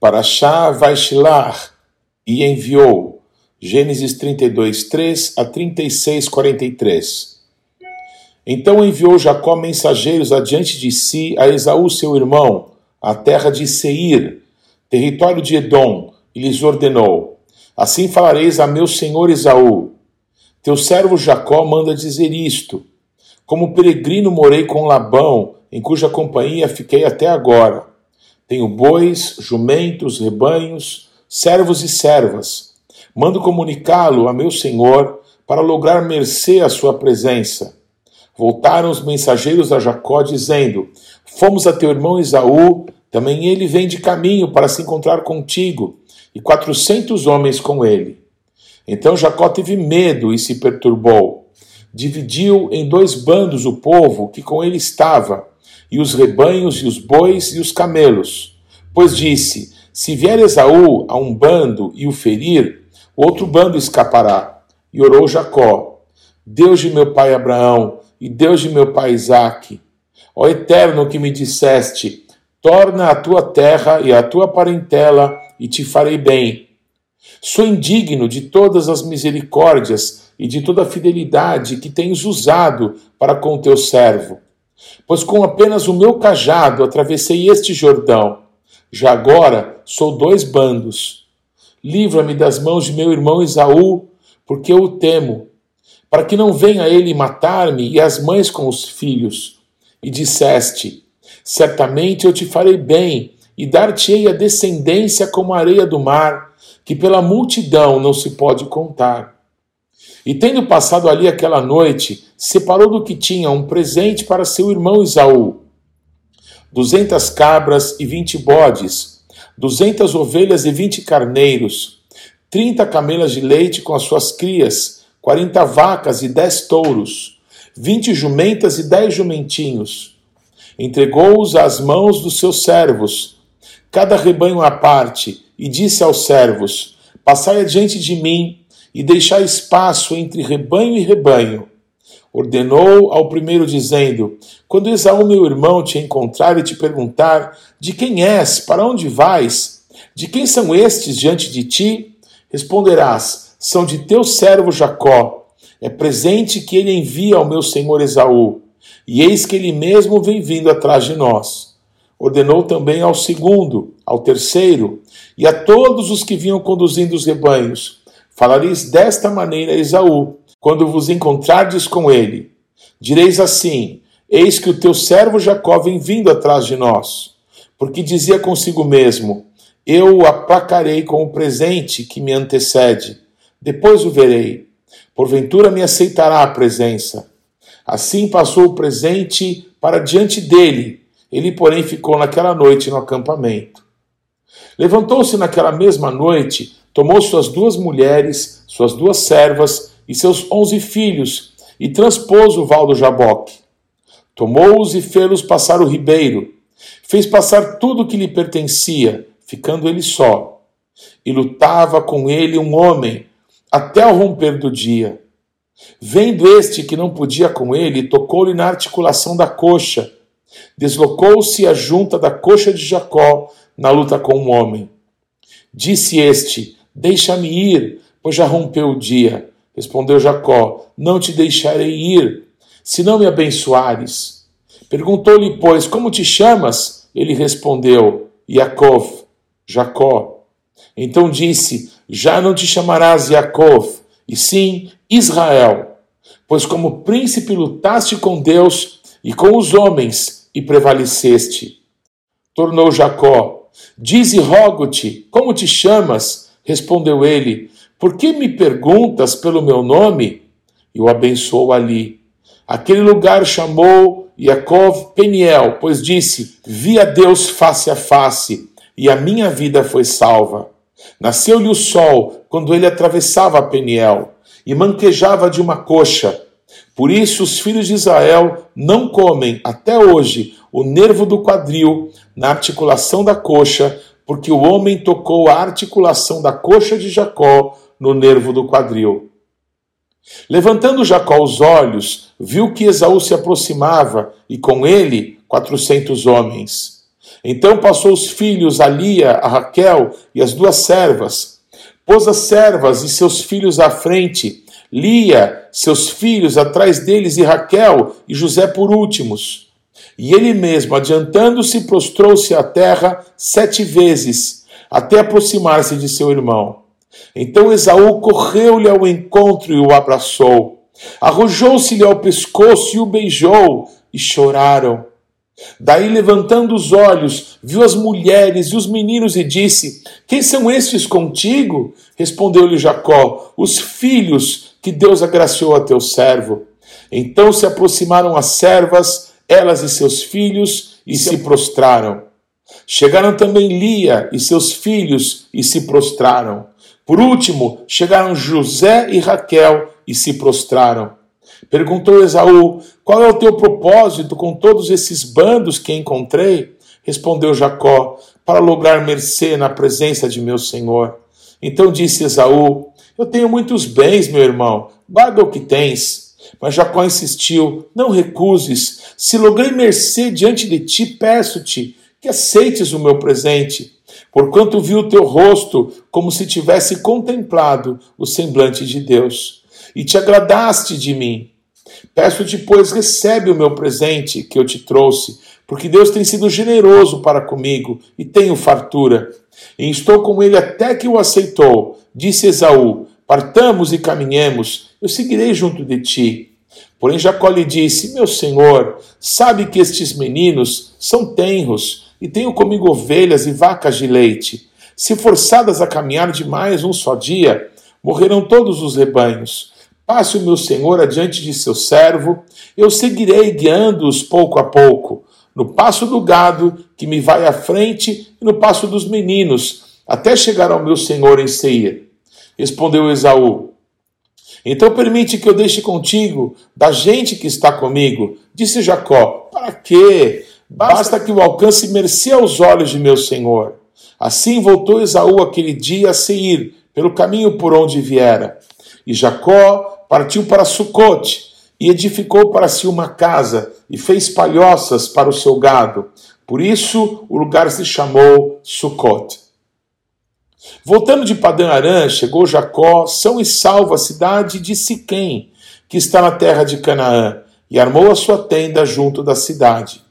Parashá Vaishilar, e enviou. Gênesis 32, 3 a 36, 43. Então enviou Jacó mensageiros adiante de si a Esaú, seu irmão, à terra de Seir, território de Edom, e lhes ordenou: Assim falareis a meu senhor Esaú: Teu servo Jacó manda dizer isto: Como peregrino morei com Labão, em cuja companhia fiquei até agora. Tenho bois, jumentos, rebanhos, servos e servas. Mando comunicá-lo a meu senhor para lograr mercê à sua presença. Voltaram os mensageiros a Jacó, dizendo: Fomos a teu irmão Esaú, também ele vem de caminho para se encontrar contigo, e quatrocentos homens com ele. Então Jacó teve medo e se perturbou. Dividiu em dois bandos o povo que com ele estava e os rebanhos e os bois e os camelos. Pois disse: Se vier Esaú a um bando e o ferir, o outro bando escapará. E orou Jacó: Deus de meu pai Abraão e Deus de meu pai Isaque, ó Eterno que me disseste: Torna a tua terra e a tua parentela e te farei bem. Sou indigno de todas as misericórdias e de toda a fidelidade que tens usado para com teu servo Pois com apenas o meu cajado atravessei este Jordão. Já agora sou dois bandos. Livra-me das mãos de meu irmão Esaú, porque eu o temo, para que não venha ele matar-me e as mães com os filhos. E disseste: Certamente eu te farei bem, e dar-te-ei a descendência como a areia do mar, que pela multidão não se pode contar. E tendo passado ali aquela noite, separou do que tinha um presente para seu irmão Isaú: duzentas cabras e vinte bodes, duzentas ovelhas e vinte carneiros, trinta camelas de leite com as suas crias, quarenta vacas e dez touros, vinte jumentas e dez jumentinhos. Entregou-os às mãos dos seus servos, cada rebanho à parte, e disse aos servos: Passai adiante de mim e deixar espaço entre rebanho e rebanho. Ordenou ao primeiro, dizendo: Quando Esaú, meu irmão, te encontrar e te perguntar: De quem és? Para onde vais? De quem são estes diante de ti? Responderás: São de teu servo Jacó. É presente que ele envia ao meu senhor Esaú. E eis que ele mesmo vem vindo atrás de nós. Ordenou também ao segundo, ao terceiro, e a todos os que vinham conduzindo os rebanhos: Falareis desta maneira a Esaú, quando vos encontrardes com ele. Direis assim: Eis que o teu servo Jacó vem vindo atrás de nós. Porque dizia consigo mesmo: Eu o aplacarei com o presente que me antecede. Depois o verei. Porventura me aceitará a presença. Assim passou o presente para diante dele. Ele, porém, ficou naquela noite no acampamento. Levantou-se naquela mesma noite tomou suas duas mulheres, suas duas servas e seus onze filhos, e transpôs o val do Jaboque. Tomou-os e fê-los passar o ribeiro. Fez passar tudo o que lhe pertencia, ficando ele só. E lutava com ele um homem, até o romper do dia. Vendo este que não podia com ele, tocou-lhe na articulação da coxa. Deslocou-se a junta da coxa de Jacó na luta com um homem. Disse este: Deixa-me ir, pois já rompeu o dia. Respondeu Jacó: Não te deixarei ir, se não me abençoares. Perguntou-lhe, pois, como te chamas? Ele respondeu: Yaakov, Jacó. Então disse: Já não te chamarás Yaakov, e sim Israel, pois como príncipe lutaste com Deus e com os homens e prevaleceste. Tornou Jacó: Dize, rogo-te, como te chamas? Respondeu ele: Por que me perguntas pelo meu nome? E o abençoou ali. Aquele lugar chamou Yaakov Peniel, pois disse: Vi a Deus face a face, e a minha vida foi salva. Nasceu-lhe o sol quando ele atravessava Peniel, e manquejava de uma coxa. Por isso os filhos de Israel não comem até hoje o nervo do quadril na articulação da coxa, porque o homem tocou a articulação da coxa de Jacó no nervo do quadril. Levantando Jacó os olhos, viu que Esaú se aproximava e com ele quatrocentos homens. Então passou os filhos a Lia, a Raquel e as duas servas. Pôs as servas e seus filhos à frente, Lia, seus filhos atrás deles e Raquel e José por últimos. E ele mesmo, adiantando-se, prostrou-se à terra sete vezes, até aproximar-se de seu irmão. Então Esaú correu-lhe ao encontro e o abraçou. Arrojou-se-lhe ao pescoço e o beijou, e choraram. Daí, levantando os olhos, viu as mulheres e os meninos e disse: Quem são estes contigo? Respondeu-lhe Jacó: Os filhos que Deus agraciou a teu servo. Então se aproximaram as servas, elas e seus filhos, e se prostraram. Chegaram também Lia e seus filhos e se prostraram. Por último, chegaram José e Raquel e se prostraram. Perguntou Esaú: Qual é o teu propósito com todos esses bandos que encontrei? Respondeu Jacó: Para lograr mercê na presença de meu senhor. Então disse Esaú: Eu tenho muitos bens, meu irmão, guarda o que tens. Mas Jacó insistiu: Não recuses. Se logrei mercê diante de ti, peço-te que aceites o meu presente, porquanto vi o teu rosto como se tivesse contemplado o semblante de Deus, e te agradaste de mim. Peço-te, pois, recebe o meu presente que eu te trouxe, porque Deus tem sido generoso para comigo e tenho fartura. E estou com ele até que o aceitou. Disse Esaú: Partamos e caminhemos, eu seguirei junto de ti. Porém, Jacó lhe disse: Meu senhor, sabe que estes meninos são tenros e tenho comigo ovelhas e vacas de leite. Se forçadas a caminhar demais um só dia, morrerão todos os rebanhos. Passe o meu senhor adiante de seu servo, eu seguirei guiando-os pouco a pouco, no passo do gado que me vai à frente e no passo dos meninos, até chegar ao meu senhor em Seir. Respondeu Esaú: Então permite que eu deixe contigo da gente que está comigo. Disse Jacó: Para quê? Basta que o alcance mercê aos olhos de meu senhor. Assim voltou Esaú aquele dia a Seir, pelo caminho por onde viera. E Jacó partiu para Sucote e edificou para si uma casa e fez palhoças para o seu gado. Por isso o lugar se chamou Sucote. Voltando de Padã Arã, chegou Jacó, são e salvo, à cidade de Siquém, que está na terra de Canaã, e armou a sua tenda junto da cidade.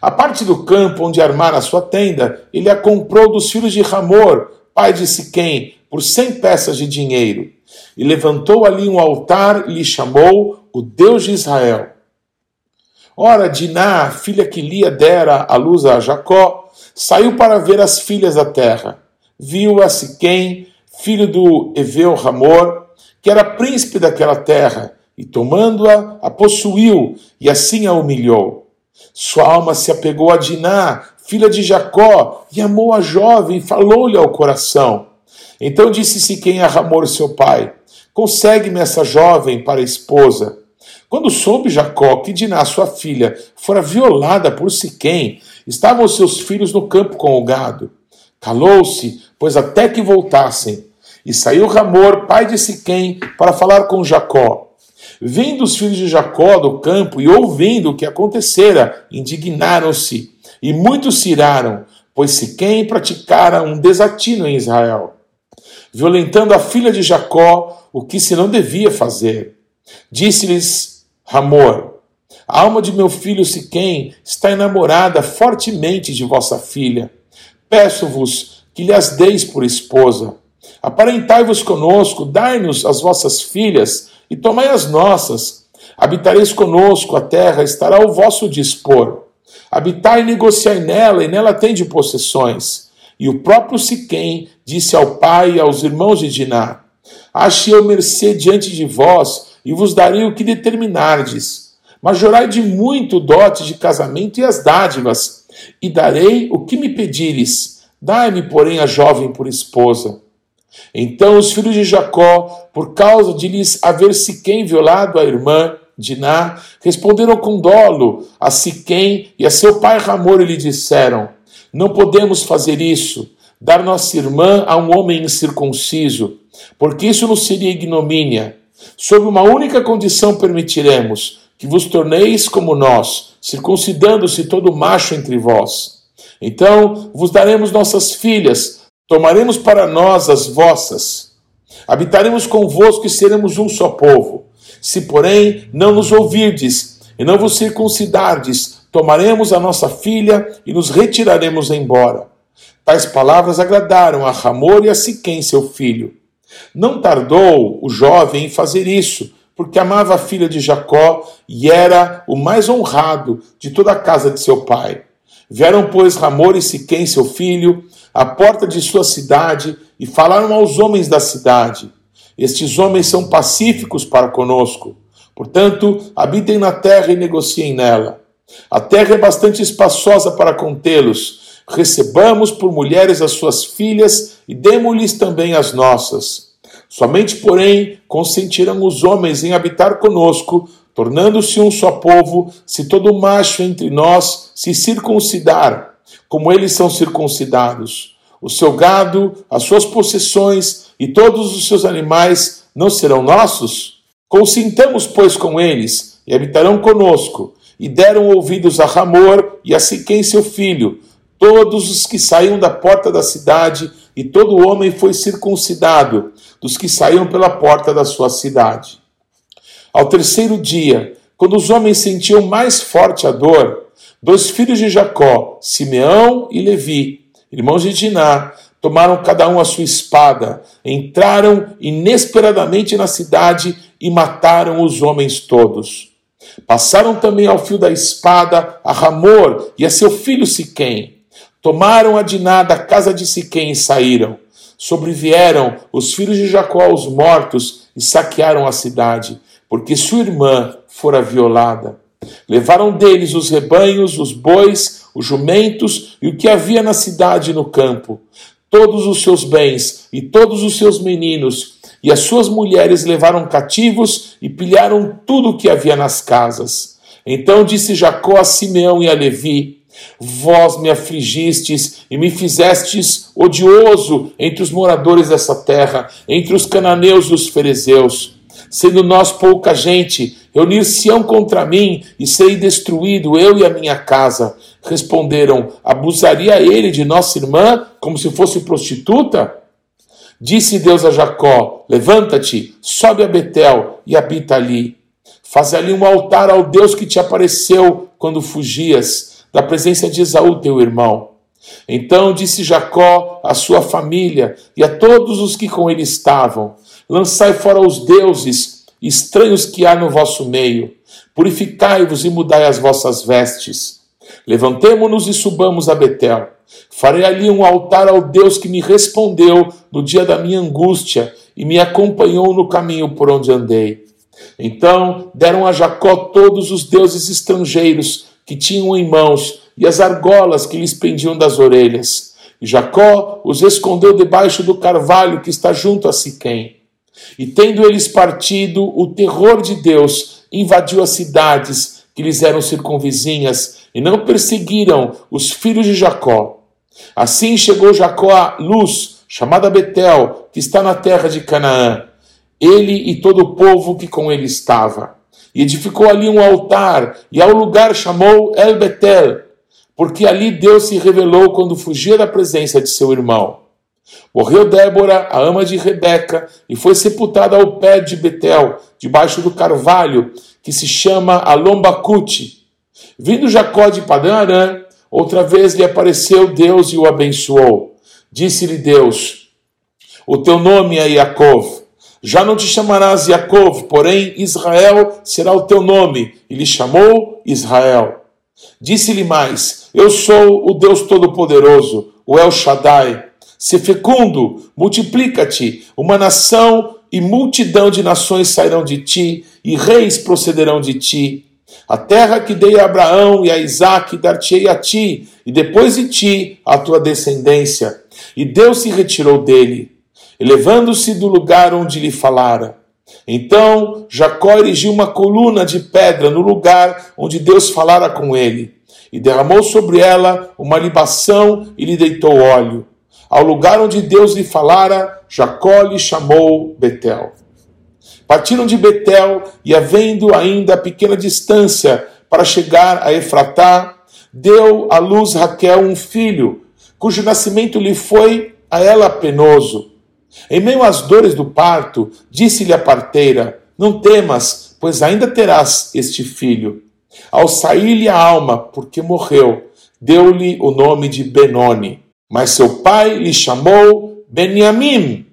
A parte do campo onde armar a sua tenda, ele a comprou dos filhos de Ramor, pai de Siquém, por cem peças de dinheiro e levantou ali um altar e lhe chamou o Deus de Israel. Ora, Diná, filha que Lia dera à luz a Jacó, saiu para ver as filhas da terra. Viu a Siquém, filho do Eveu Ramor, que era príncipe daquela terra, e tomando-a, a possuiu, e assim a humilhou. Sua alma se apegou a Diná, filha de Jacó, e amou a jovem, falou-lhe ao coração. Então disse Siquém a Ramor, seu pai: Consegue-me essa jovem para esposa. Quando soube Jacó que Diná, sua filha, fora violada por Siquém, estavam seus filhos no campo com o gado. Calou-se, pois até que voltassem. E saiu Ramor, pai de Siquém, para falar com Jacó. Vindo os filhos de Jacó do campo e ouvindo o que acontecera, indignaram-se, e muitos se iraram, pois Siquém praticara um desatino em Israel violentando a filha de Jacó, o que se não devia fazer. Disse-lhes Ramor: A alma de meu filho Siquém está enamorada fortemente de vossa filha. Peço-vos que lhe as deis por esposa. Aparentai-vos conosco, dai-nos as vossas filhas e tomai as nossas. Habitareis conosco, a terra estará ao vosso dispor. Habitai e negociai nela, e nela tende possessões. E o próprio Siquém disse ao pai e aos irmãos de Diná: Achei eu mercê diante de vós, e vos darei o que determinardes. Majorai de muito dote de casamento e as dádivas, e darei o que me pedires. Dai-me, porém, a jovem por esposa. Então os filhos de Jacó, por causa de lhes haver Siquém violado a irmã, Diná, responderam com dolo a Siquém e a seu pai Ramor e lhe disseram: não podemos fazer isso, dar nossa irmã a um homem incircunciso, porque isso nos seria ignomínia. Sob uma única condição permitiremos que vos torneis como nós, circuncidando-se todo macho entre vós. Então vos daremos nossas filhas, tomaremos para nós as vossas. Habitaremos convosco e seremos um só povo. Se, porém, não nos ouvirdes e não vos circuncidardes, tomaremos a nossa filha e nos retiraremos embora. Tais palavras agradaram a Ramor e a Siquém, seu filho. Não tardou o jovem em fazer isso, porque amava a filha de Jacó e era o mais honrado de toda a casa de seu pai. Vieram, pois, Ramor e Siquém, seu filho, à porta de sua cidade e falaram aos homens da cidade: Estes homens são pacíficos para conosco. Portanto, habitem na terra e negociem nela. A terra é bastante espaçosa para contê-los. Recebamos por mulheres as suas filhas e demos-lhes também as nossas. Somente, porém, consentirão os homens em habitar conosco, tornando-se um só povo, se todo macho entre nós se circuncidar, como eles são circuncidados. O seu gado, as suas possessões e todos os seus animais não serão nossos? Consintamos, pois, com eles, e habitarão conosco. E deram ouvidos a Ramor e a Siquém, seu filho, todos os que saíam da porta da cidade, e todo homem foi circuncidado, dos que saíam pela porta da sua cidade. Ao terceiro dia, quando os homens sentiam mais forte a dor, dois filhos de Jacó, Simeão e Levi, irmãos de Diná, tomaram cada um a sua espada, entraram inesperadamente na cidade e mataram os homens todos. Passaram também ao fio da espada a Ramor e a seu filho Siquém. Tomaram a Diná da casa de Siquém e saíram. Sobrevieram os filhos de Jacó aos mortos e saquearam a cidade porque sua irmã fora violada. Levaram deles os rebanhos, os bois, os jumentos e o que havia na cidade e no campo, todos os seus bens e todos os seus meninos, e as suas mulheres levaram cativos e pilharam tudo o que havia nas casas. Então disse Jacó a Simeão e a Levi: Vós me afligistes e me fizestes odioso entre os moradores dessa terra, entre os cananeus e os fariseus sendo nós pouca gente, reunir-se-ão contra mim e serei destruído, eu e a minha casa. Responderam: Abusaria ele de nossa irmã como se fosse prostituta? Disse Deus a Jacó: Levanta-te, sobe a Betel e habita ali. Faz ali um altar ao Deus que te apareceu quando fugias da presença de Esaú, teu irmão. Então disse Jacó à sua família e a todos os que com ele estavam: Lançai fora os deuses estranhos que há no vosso meio. Purificai-vos e mudai as vossas vestes. Levantemo-nos e subamos a Betel. Farei ali um altar ao Deus que me respondeu no dia da minha angústia e me acompanhou no caminho por onde andei. Então deram a Jacó todos os deuses estrangeiros que tinham em mãos e as argolas que lhes pendiam das orelhas. E Jacó os escondeu debaixo do carvalho que está junto a Siquém. E tendo eles partido, o terror de Deus invadiu as cidades que lhes eram circunvizinhas e não perseguiram os filhos de Jacó. Assim chegou Jacó a Luz, chamada Betel, que está na terra de Canaã, ele e todo o povo que com ele estava. E edificou ali um altar, e ao lugar chamou El Betel, porque ali Deus se revelou quando fugia da presença de seu irmão. Morreu Débora, a ama de Rebeca, e foi sepultada ao pé de Betel, debaixo do carvalho, que se chama Alombacute. Vindo Jacó de Padã Arã, outra vez lhe apareceu Deus e o abençoou. Disse-lhe Deus: O teu nome é Yaakov. Já não te chamarás Yaakov, porém Israel será o teu nome. E lhe chamou Israel. Disse-lhe mais: Eu sou o Deus Todo-Poderoso, o El Shaddai Se fecundo, multiplica-te, uma nação e multidão de nações sairão de ti, e reis procederão de ti. A terra que dei a Abraão e a Isaque dar-te-ei a ti, e depois de ti a tua descendência. E Deus se retirou dele, elevando-se do lugar onde lhe falara. Então Jacó erigiu uma coluna de pedra no lugar onde Deus falara com ele, e derramou sobre ela uma libação e lhe deitou óleo. Ao lugar onde Deus lhe falara, Jacó lhe chamou Betel. Partiram de Betel e, havendo ainda pequena distância para chegar a Efratá, deu à luz Raquel um filho, cujo nascimento lhe foi a ela penoso. Em meio às dores do parto, disse-lhe a parteira: Não temas, pois ainda terás este filho. Ao sair-lhe a alma, porque morreu, deu-lhe o nome de Benoni. Mas seu pai lhe chamou Beniamim.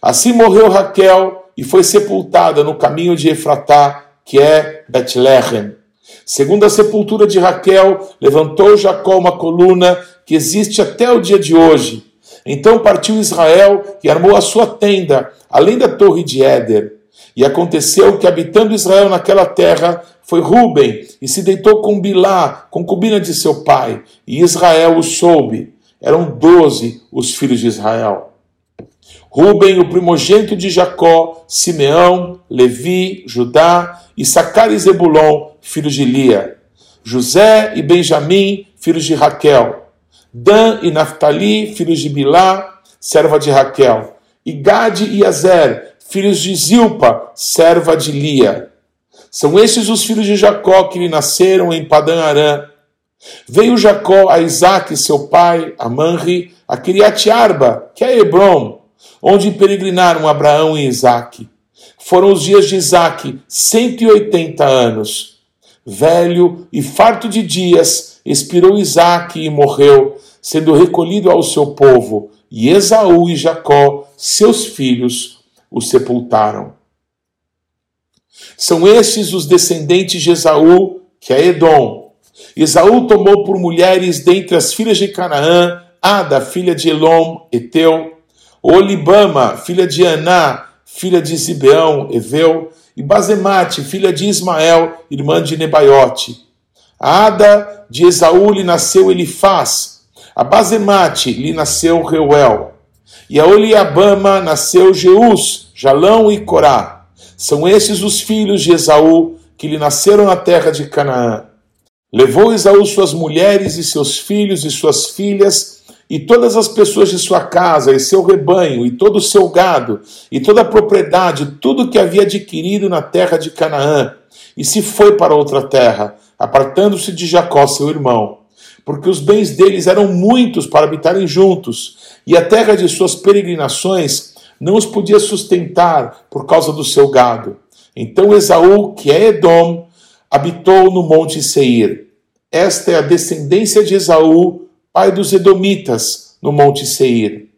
Assim morreu Raquel e foi sepultada no caminho de Efratá, que é Betlehem. Segundo a sepultura de Raquel, levantou Jacó uma coluna que existe até o dia de hoje. Então partiu Israel e armou a sua tenda, além da torre de Éder. E aconteceu que, habitando Israel naquela terra, foi Ruben e se deitou com Bilá, concubina de seu pai, e Israel o soube. Eram doze os filhos de Israel. Ruben, o primogênito de Jacó, Simeão, Levi, Judá, Issacar e Zebulon, filhos de Lia. José e Benjamim, filhos de Raquel. Dan e Naphtali, filhos de Bilá, serva de Raquel. E Gade e Azer, filhos de Zilpa, serva de Lia. São estes os filhos de Jacó que lhe nasceram em Padã Arã. Veio Jacó a Isaac, seu pai, a Manri, a Kiriat Arba, que é Hebron, onde peregrinaram Abraão e Isaac. Foram os dias de Isaac, 180 anos. Velho e farto de dias, expirou Isaac e morreu, sendo recolhido ao seu povo, e Esaú e Jacó, seus filhos, o sepultaram. São estes os descendentes de Esaú, que é Edom. Esaú tomou por mulheres dentre as filhas de Canaã, Ada, filha de Elom, Eteu, Olibama, filha de Aná, filha de Zibeão, Eveu, e Bazemate, filha de Ismael, irmã de Nebaiote. A Ada de Esaú lhe nasceu Elifaz, a Bazemate lhe nasceu Reuel, e a Oliabama nasceu Jeus, Jalão e Corá. São esses os filhos de Esaú que lhe nasceram na terra de Canaã. Levou Esaú suas mulheres e seus filhos e suas filhas e todas as pessoas de sua casa, e seu rebanho, e todo o seu gado, e toda a propriedade, tudo que havia adquirido na terra de Canaã, e se foi para outra terra, apartando-se de Jacó, seu irmão, porque os bens deles eram muitos para habitarem juntos, e a terra de suas peregrinações não os podia sustentar por causa do seu gado. Então Esaú, que é Edom, habitou no monte Seir. Esta é a descendência de Esaú, pai dos Edomitas, no Monte Seir.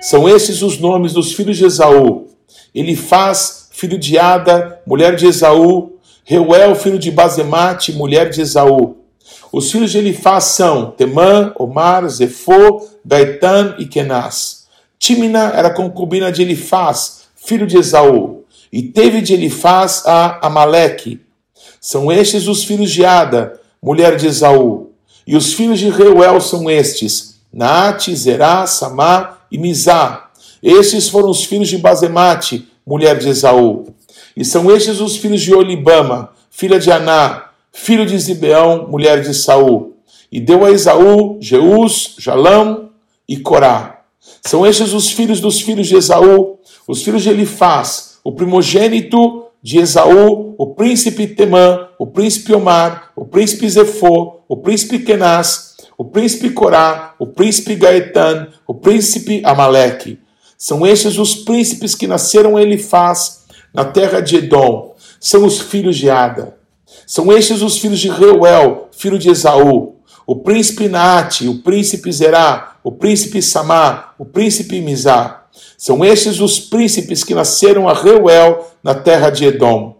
São esses os nomes dos filhos de Esaú: Elifaz, filho de Ada, mulher de Esaú, Reuel, filho de Bazemate, mulher de Esaú. Os filhos de Elifaz são Temã, Omar, Zefô, Gaetan e Kenaz. Timina era concubina de Elifaz, filho de Esaú, e teve de Elifaz a Amaleque. São estes os filhos de Ada, mulher de Esaú. E os filhos de Reuel são estes: Naate, Zerá, Samá e Mizá. Estes foram os filhos de Bazemate, mulher de Esaú. E são estes os filhos de Olibama, filha de Aná, filho de Zibeão, mulher de Saul. E deu a Esaú Jeus, Jalão e Corá. São estes os filhos dos filhos de Esaú, os filhos de Elifaz, o primogênito de Esaú, o príncipe Temã, o príncipe Omar, o príncipe Zefô, o príncipe Kenaz, o príncipe Corá, o príncipe Gaetan, o príncipe Amaleque. São estes os príncipes que nasceram em Elifaz, na terra de Edom. São os filhos de Ada. São estes os filhos de Reuel, filho de Esaú. O príncipe Naate, o príncipe Zerá, o príncipe Samá, o príncipe Mizá. São estes os príncipes que nasceram a Reuel na terra de Edom.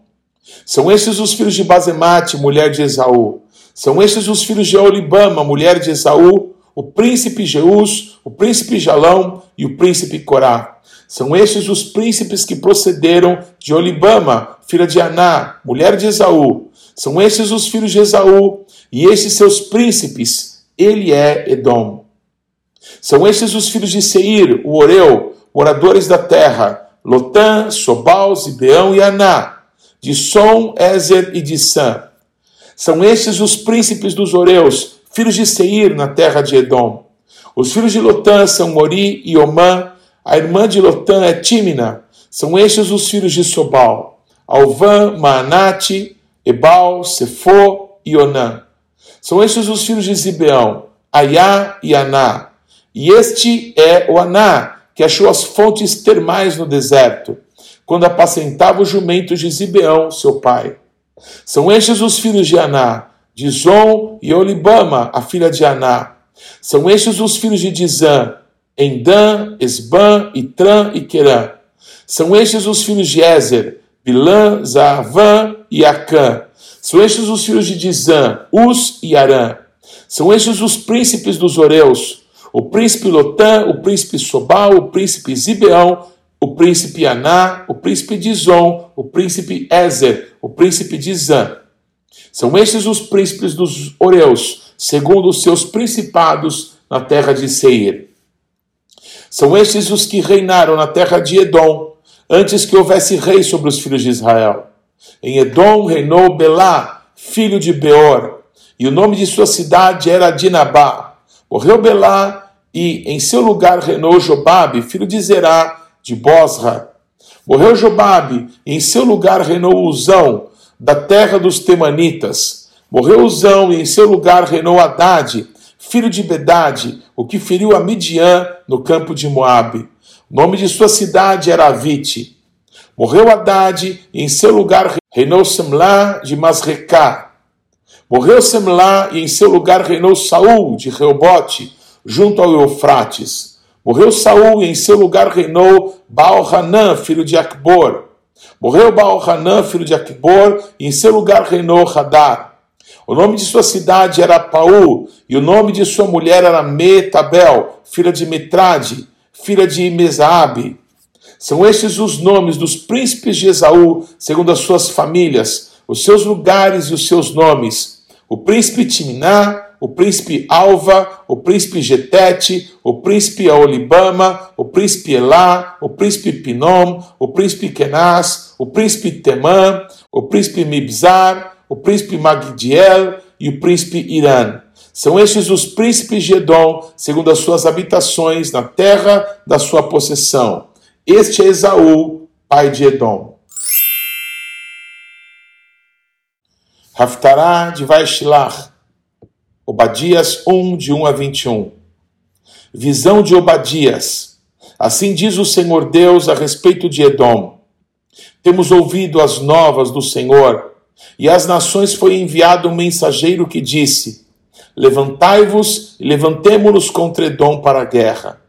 São estes os filhos de Bazemate, mulher de Esaú. São estes os filhos de Olibama, mulher de Esaú, o príncipe Jeus, o príncipe Jalão e o príncipe Corá. São estes os príncipes que procederam de Olibama, filha de Aná, mulher de Esaú. São estes os filhos de Esaú, e estes seus príncipes, ele é Edom. São estes os filhos de Seir, o Oreu, moradores da terra, Lotã, Sobal, Zibeão e Aná, de Som, Ezer e de Sam. São estes os príncipes dos Oreus, filhos de Seir, na terra de Edom. Os filhos de Lotã são Mori e Omã, a irmã de Lotã é Tímina. São estes os filhos de Sobal, Alvã, Maanate, Ebal, Sefô e Onã. São estes os filhos de Zibeão, Aiá e Aná. E este é o Aná, que achou as fontes termais no deserto, quando apacentava os jumentos de Zibeão, seu pai. São estes os filhos de Aná, Dizon e Olibama, a filha de Aná. São estes os filhos de Dizã, Endã, Esbã, Itran e Querã. São estes os filhos de Ezer, Bilã, Zaavã e Acã. São estes os filhos de Dizã, Us e Arã. São estes os príncipes dos Oreus, o príncipe Lotã, o príncipe Sobal, o príncipe Zibeão, o príncipe Aná, o príncipe Dizon, o príncipe Ezer, o príncipe Dizã. São estes os príncipes dos Oreus, segundo os seus principados na terra de Seir. São estes os que reinaram na terra de Edom, antes que houvesse rei sobre os filhos de Israel. Em Edom reinou Belá, filho de Beor, e o nome de sua cidade era Dinabá. Morreu Belá, e em seu lugar reinou Jobabe, filho de Zerá, de Bosra. Morreu Jobabe, e em seu lugar reinou Uzão, da terra dos Temanitas. Morreu Uzão, e em seu lugar reinou Haddad, filho de Bedade, o que feriu a Midian no campo de Moabe. O nome de sua cidade era Avite. Morreu Haddad, e em seu lugar reinou Semlá de Masrecá. Morreu Semlá, e em seu lugar reinou Saul de Reobote, junto ao Eufrates. Morreu Saul, e em seu lugar reinou Baal-Hanã, filho de Acbor. Morreu Baal-Hanã, filho de Acbor, e em seu lugar reinou Hadar. O nome de sua cidade era Paú, e o nome de sua mulher era Metabel, filha de Mitrade, filha de Mesabe. São estes os nomes dos príncipes de Esaú, segundo as suas famílias, os seus lugares e os seus nomes. O príncipe Timná, o príncipe Alva, o príncipe Getete, o príncipe Aolibama, o príncipe Elá, o príncipe Pinom, o príncipe Kenaz, o príncipe Temã, o príncipe Mibzar, o príncipe Magdiel e o príncipe Irã. São estes os príncipes de Edom, segundo as suas habitações na terra da sua possessão. Este é Esaú, pai de Edom. Haftará de Vaishilach, Obadias 1, de 1 a 21. Visão de Obadias. Assim diz o Senhor Deus a respeito de Edom. Temos ouvido as novas do Senhor, e às nações foi enviado um mensageiro que disse: Levantai-vos e levantemo-nos contra Edom para a guerra.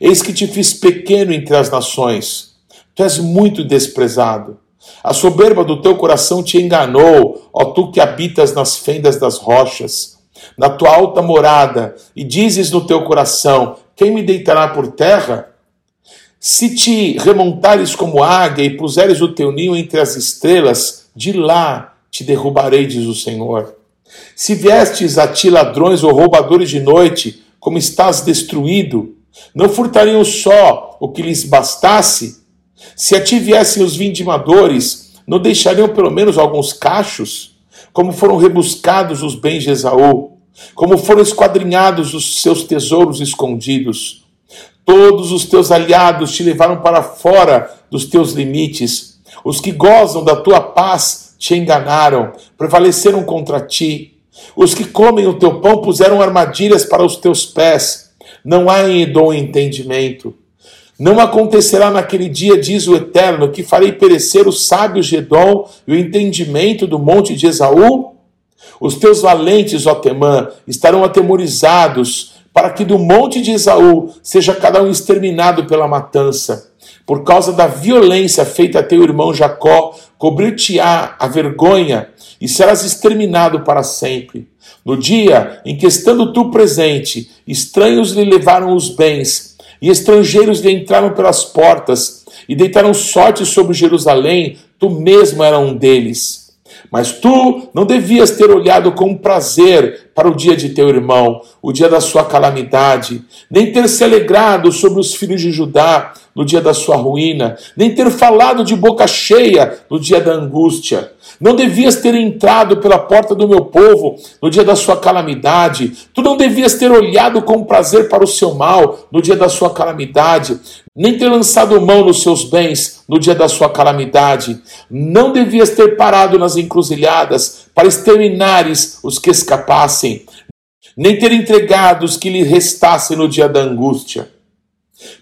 Eis que te fiz pequeno entre as nações. Tu és muito desprezado. A soberba do teu coração te enganou, ó tu que habitas nas fendas das rochas na tua alta morada, e dizes no teu coração: Quem me deitará por terra? Se te remontares como águia e puseres o teu ninho entre as estrelas, de lá te derrubarei, diz o Senhor. Se viestes a ti ladrões ou roubadores de noite, como estás destruído, não furtariam só o que lhes bastasse? Se a ti viessem os vindimadores, não deixariam pelo menos alguns cachos? Como foram rebuscados os bens de Esaú? como foram esquadrinhados os seus tesouros escondidos. Todos os teus aliados te levaram para fora dos teus limites. Os que gozam da tua paz te enganaram, prevaleceram contra ti. Os que comem o teu pão puseram armadilhas para os teus pés. Não há em Edom entendimento. Não acontecerá naquele dia, diz o Eterno, que farei perecer os sábios de Edom e o entendimento do monte de Esaú? Os teus valentes, ó Temã, estarão atemorizados, para que do monte de Esaú seja cada um exterminado pela matança. Por causa da violência feita a teu irmão Jacó, cobrir-te-á a vergonha e serás exterminado para sempre. No dia em que, estando tu presente, estranhos lhe levaram os bens, e estrangeiros lhe entraram pelas portas, e deitaram sorte sobre Jerusalém, tu mesmo era um deles. Mas tu não devias ter olhado com prazer para o dia de teu irmão, o dia da sua calamidade, nem ter se alegrado sobre os filhos de Judá no dia da sua ruína, nem ter falado de boca cheia no dia da angústia. Não devias ter entrado pela porta do meu povo no dia da sua calamidade. Tu não devias ter olhado com prazer para o seu mal no dia da sua calamidade, nem ter lançado mão nos seus bens no dia da sua calamidade. Não devias ter parado nas encruzilhadas para exterminares os que escapassem, nem ter entregado os que lhe restassem no dia da angústia.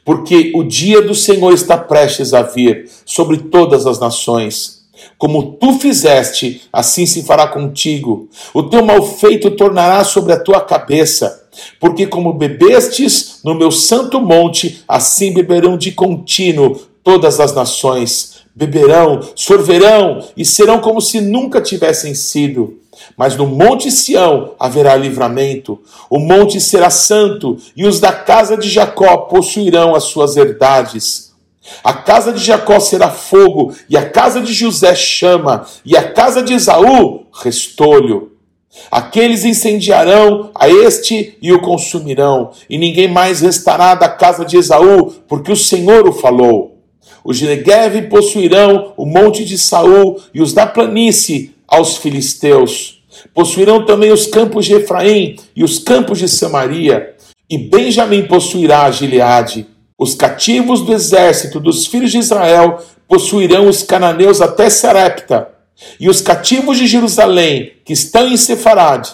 Porque o dia do Senhor está prestes a vir sobre todas as nações como tu fizeste, assim se fará contigo. O teu mal feito tornará sobre a tua cabeça. Porque como bebestes no meu santo monte, assim beberão de contínuo todas as nações. Beberão, sorverão e serão como se nunca tivessem sido. Mas no monte Sião haverá livramento. O monte será santo e os da casa de Jacó possuirão as suas herdades. A casa de Jacó será fogo, e a casa de José chama, e a casa de Esaú restolho. Aqueles incendiarão a este e o consumirão, e ninguém mais restará da casa de Esaú, porque o Senhor o falou. Os de Negev possuirão o monte de Saul e os da planície aos filisteus. Possuirão também os campos de Efraim e os campos de Samaria, e Benjamim possuirá a Gileade. Os cativos do exército dos filhos de Israel possuirão os cananeus até Sarepta, e os cativos de Jerusalém, que estão em Sefarade,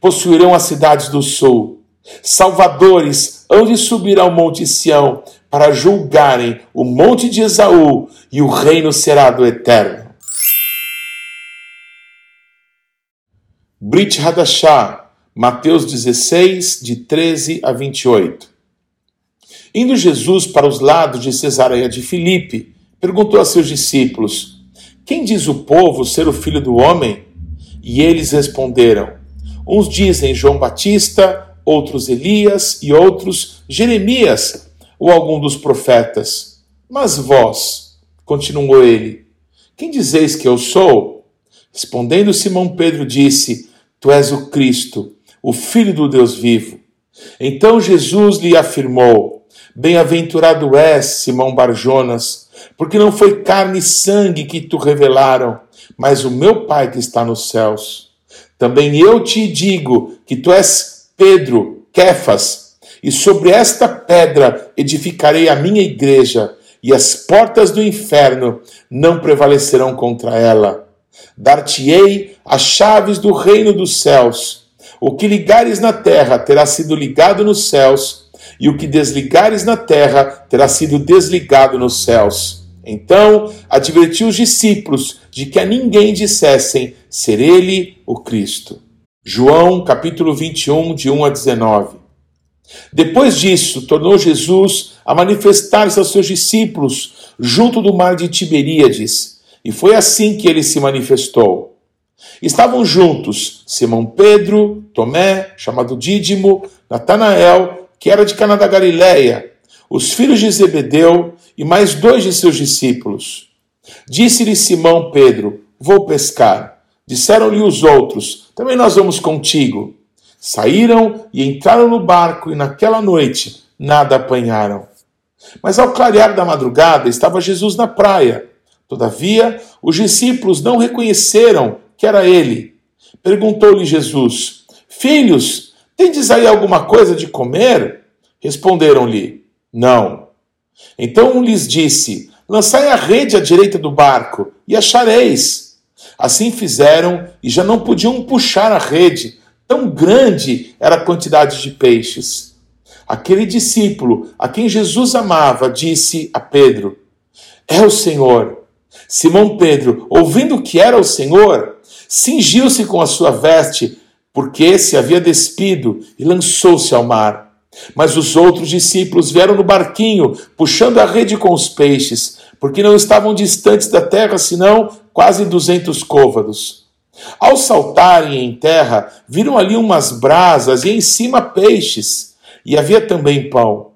possuirão as cidades do sul. Salvadores hão de subir ao monte Sião para julgarem o monte de Esaú, e o reino será do Eterno. Brit Hadashah, Mateus 16, de 13 a 28. Indo Jesus para os lados de Cesareia de Filipe, perguntou a seus discípulos: Quem diz o povo ser o filho do homem? E eles responderam: Uns dizem João Batista, outros Elias e outros Jeremias ou algum dos profetas. Mas vós, continuou ele, quem dizeis que eu sou? Respondendo Simão Pedro disse: Tu és o Cristo, o Filho do Deus vivo. Então Jesus lhe afirmou: Bem-aventurado és, Simão Barjonas, porque não foi carne e sangue que tu revelaram, mas o meu Pai que está nos céus. Também eu te digo que tu és Pedro, Kefas, e sobre esta pedra edificarei a minha igreja, e as portas do inferno não prevalecerão contra ela. Dar-te-ei as chaves do reino dos céus. O que ligares na terra terá sido ligado nos céus, e o que desligares na terra terá sido desligado nos céus. Então advertiu os discípulos de que a ninguém dissessem ser ele o Cristo. João capítulo 21, de 1 a 19. Depois disso, tornou Jesus a manifestar-se aos seus discípulos junto do mar de Tiberíades, e foi assim que ele se manifestou. Estavam juntos Simão Pedro, Tomé, chamado Dídimo, Natanael que era de Cana da Galileia, os filhos de Zebedeu e mais dois de seus discípulos. Disse-lhe Simão Pedro: Vou pescar. Disseram-lhe os outros: Também nós vamos contigo. Saíram e entraram no barco, e naquela noite nada apanharam. Mas ao clarear da madrugada estava Jesus na praia. Todavia, os discípulos não reconheceram que era ele. Perguntou-lhe Jesus: Filhos, Tendes aí alguma coisa de comer? Responderam-lhe: Não. Então um lhes disse: Lançai a rede à direita do barco e achareis. Assim fizeram e já não podiam puxar a rede, tão grande era a quantidade de peixes. Aquele discípulo a quem Jesus amava disse a Pedro: É o Senhor. Simão Pedro, ouvindo que era o Senhor, cingiu-se com a sua veste porque se havia despido e lançou-se ao mar. Mas os outros discípulos vieram no barquinho, puxando a rede com os peixes, porque não estavam distantes da terra, senão quase duzentos côvados. Ao saltarem em terra, viram ali umas brasas e em cima peixes, e havia também pão.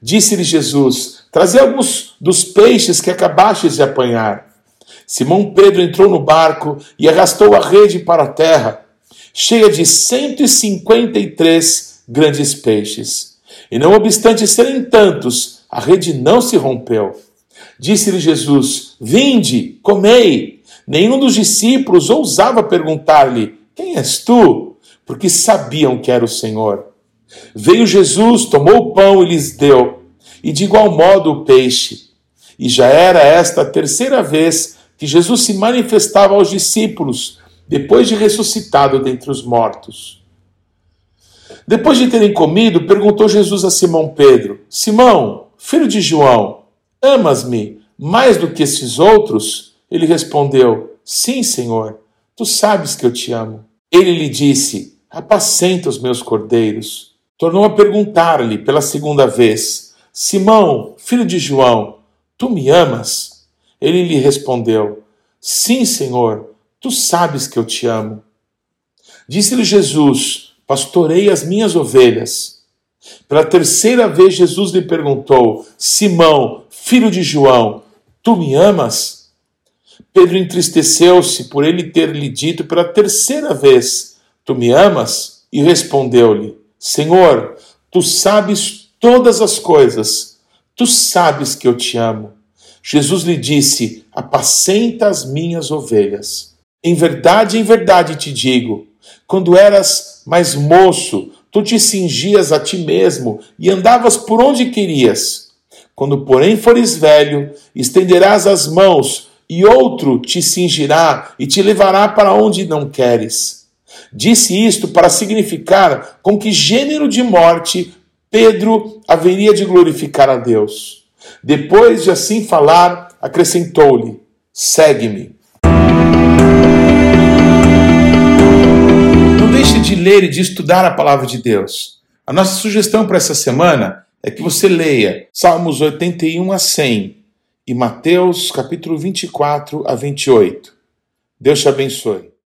Disse-lhe Jesus: Trazei alguns dos peixes que acabastes de apanhar. Simão Pedro entrou no barco e arrastou a rede para a terra cheia de 153 grandes peixes. E não obstante serem tantos, a rede não se rompeu. Disse-lhe Jesus: Vinde, comei. Nenhum dos discípulos ousava perguntar-lhe: Quem és tu? Porque sabiam que era o Senhor. Veio Jesus, tomou o pão e lhes deu, e de igual modo o peixe. E já era esta a terceira vez que Jesus se manifestava aos discípulos, depois de ressuscitado dentre os mortos. Depois de terem comido, perguntou Jesus a Simão Pedro: Simão, filho de João, amas-me mais do que esses outros? Ele respondeu: Sim, Senhor, tu sabes que eu te amo. Ele lhe disse: Apacenta os meus cordeiros. Tornou a perguntar-lhe pela segunda vez: Simão, filho de João, tu me amas? Ele lhe respondeu: Sim, Senhor, tu sabes que eu te amo. Disse-lhe Jesus: Pastorei as minhas ovelhas. Pela terceira vez, Jesus lhe perguntou: Simão, filho de João, tu me amas? Pedro entristeceu-se por ele ter lhe dito pela terceira vez: Tu me amas? E respondeu-lhe: Senhor, tu sabes todas as coisas, tu sabes que eu te amo. Jesus lhe disse: Apacenta as minhas ovelhas. Em verdade, em verdade te digo: quando eras mais moço, tu te cingias a ti mesmo e andavas por onde querias. Quando, porém, fores velho, estenderás as mãos e outro te cingirá e te levará para onde não queres. Disse isto para significar com que gênero de morte Pedro haveria de glorificar a Deus. Depois de assim falar, acrescentou-lhe: Segue-me. De ler e de estudar a palavra de Deus. A nossa sugestão para essa semana é que você leia Salmos 81 a 100 e Mateus capítulo 24 a 28. Deus te abençoe.